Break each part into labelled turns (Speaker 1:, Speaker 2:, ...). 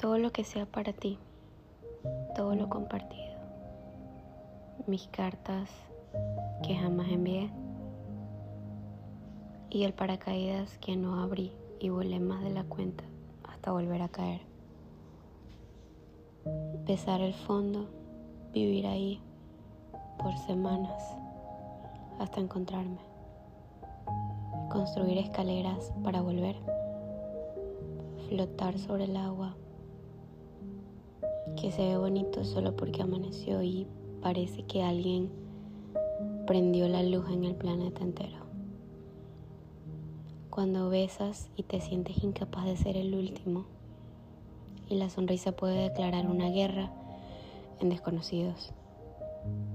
Speaker 1: todo lo que sea para ti, todo lo compartido, mis cartas que jamás envié y el paracaídas que no abrí y volé más de la cuenta hasta volver a caer. Pesar el fondo, vivir ahí por semanas hasta encontrarme. Construir escaleras para volver. Flotar sobre el agua que se ve bonito solo porque amaneció y parece que alguien prendió la luz en el planeta entero. Cuando besas y te sientes incapaz de ser el último y la sonrisa puede declarar una guerra en desconocidos,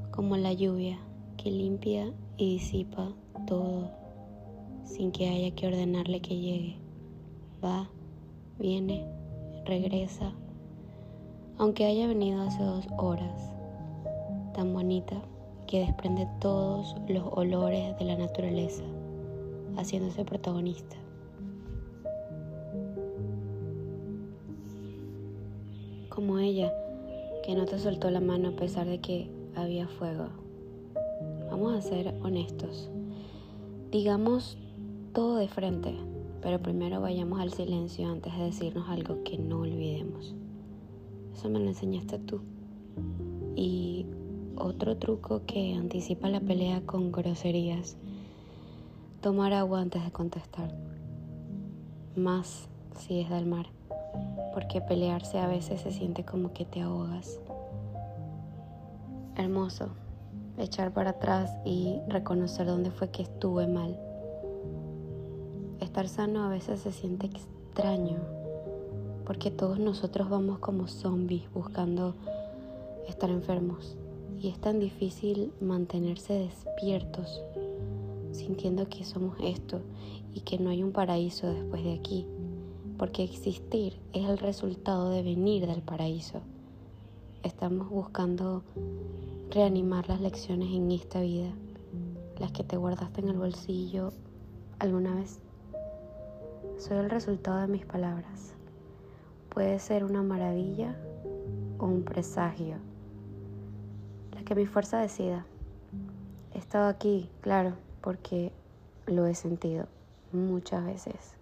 Speaker 1: como la lluvia que limpia y disipa todo sin que haya que ordenarle que llegue. Va, viene, regresa aunque haya venido hace dos horas, tan bonita que desprende todos los olores de la naturaleza, haciéndose protagonista. Como ella, que no te soltó la mano a pesar de que había fuego. Vamos a ser honestos. Digamos todo de frente, pero primero vayamos al silencio antes de decirnos algo que no olvidemos. Eso me lo enseñaste tú. Y otro truco que anticipa la pelea con groserías. Tomar agua antes de contestar. Más si es del mar. Porque pelearse a veces se siente como que te ahogas. Hermoso. Echar para atrás y reconocer dónde fue que estuve mal. Estar sano a veces se siente extraño porque todos nosotros vamos como zombies buscando estar enfermos y es tan difícil mantenerse despiertos sintiendo que somos esto y que no hay un paraíso después de aquí, porque existir es el resultado de venir del paraíso. Estamos buscando reanimar las lecciones en esta vida, las que te guardaste en el bolsillo alguna vez. Soy el resultado de mis palabras puede ser una maravilla o un presagio. La que mi fuerza decida. He estado aquí, claro, porque lo he sentido muchas veces.